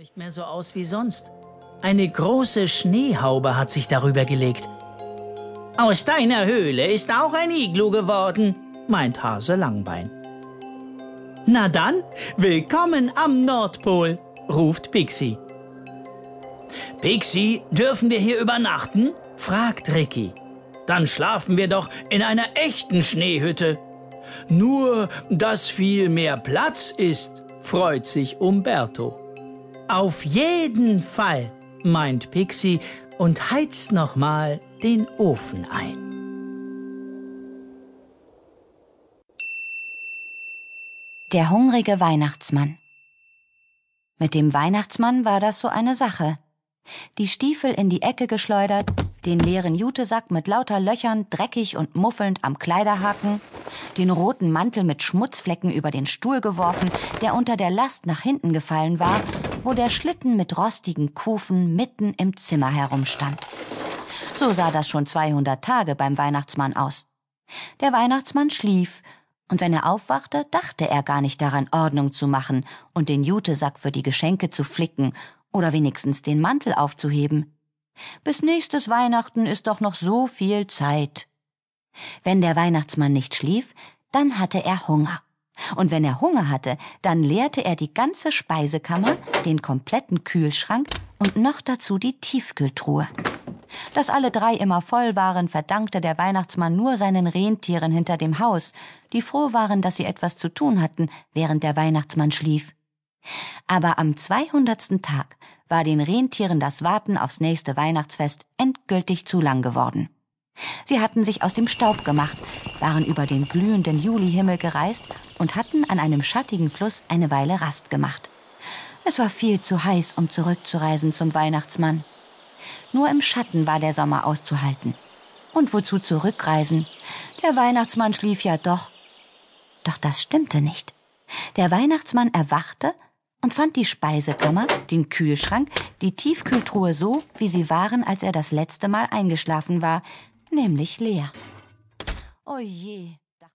nicht mehr so aus wie sonst. Eine große Schneehaube hat sich darüber gelegt. Aus deiner Höhle ist auch ein Iglu geworden, meint Hase Langbein. Na dann, willkommen am Nordpol, ruft Pixie. Pixie, dürfen wir hier übernachten? fragt Ricky. Dann schlafen wir doch in einer echten Schneehütte. Nur, dass viel mehr Platz ist, freut sich Umberto. Auf jeden Fall, meint Pixie und heizt nochmal den Ofen ein. Der hungrige Weihnachtsmann. Mit dem Weihnachtsmann war das so eine Sache. Die Stiefel in die Ecke geschleudert, den leeren Jutesack mit lauter Löchern dreckig und muffelnd am Kleiderhaken, den roten Mantel mit Schmutzflecken über den Stuhl geworfen, der unter der Last nach hinten gefallen war, wo der Schlitten mit rostigen Kufen mitten im Zimmer herumstand. So sah das schon 200 Tage beim Weihnachtsmann aus. Der Weihnachtsmann schlief, und wenn er aufwachte, dachte er gar nicht daran, Ordnung zu machen und den Jutesack für die Geschenke zu flicken oder wenigstens den Mantel aufzuheben. Bis nächstes Weihnachten ist doch noch so viel Zeit. Wenn der Weihnachtsmann nicht schlief, dann hatte er Hunger. Und wenn er Hunger hatte, dann leerte er die ganze Speisekammer, den kompletten Kühlschrank und noch dazu die Tiefkühltruhe. Dass alle drei immer voll waren, verdankte der Weihnachtsmann nur seinen Rentieren hinter dem Haus, die froh waren, dass sie etwas zu tun hatten, während der Weihnachtsmann schlief. Aber am zweihundertsten Tag war den Rentieren das Warten aufs nächste Weihnachtsfest endgültig zu lang geworden. Sie hatten sich aus dem Staub gemacht, waren über den glühenden Julihimmel gereist und hatten an einem schattigen Fluss eine Weile Rast gemacht. Es war viel zu heiß, um zurückzureisen zum Weihnachtsmann. Nur im Schatten war der Sommer auszuhalten. Und wozu zurückreisen? Der Weihnachtsmann schlief ja doch. Doch das stimmte nicht. Der Weihnachtsmann erwachte und fand die Speisekammer, den Kühlschrank, die Tiefkühltruhe so, wie sie waren, als er das letzte Mal eingeschlafen war, nämlich leer. O je,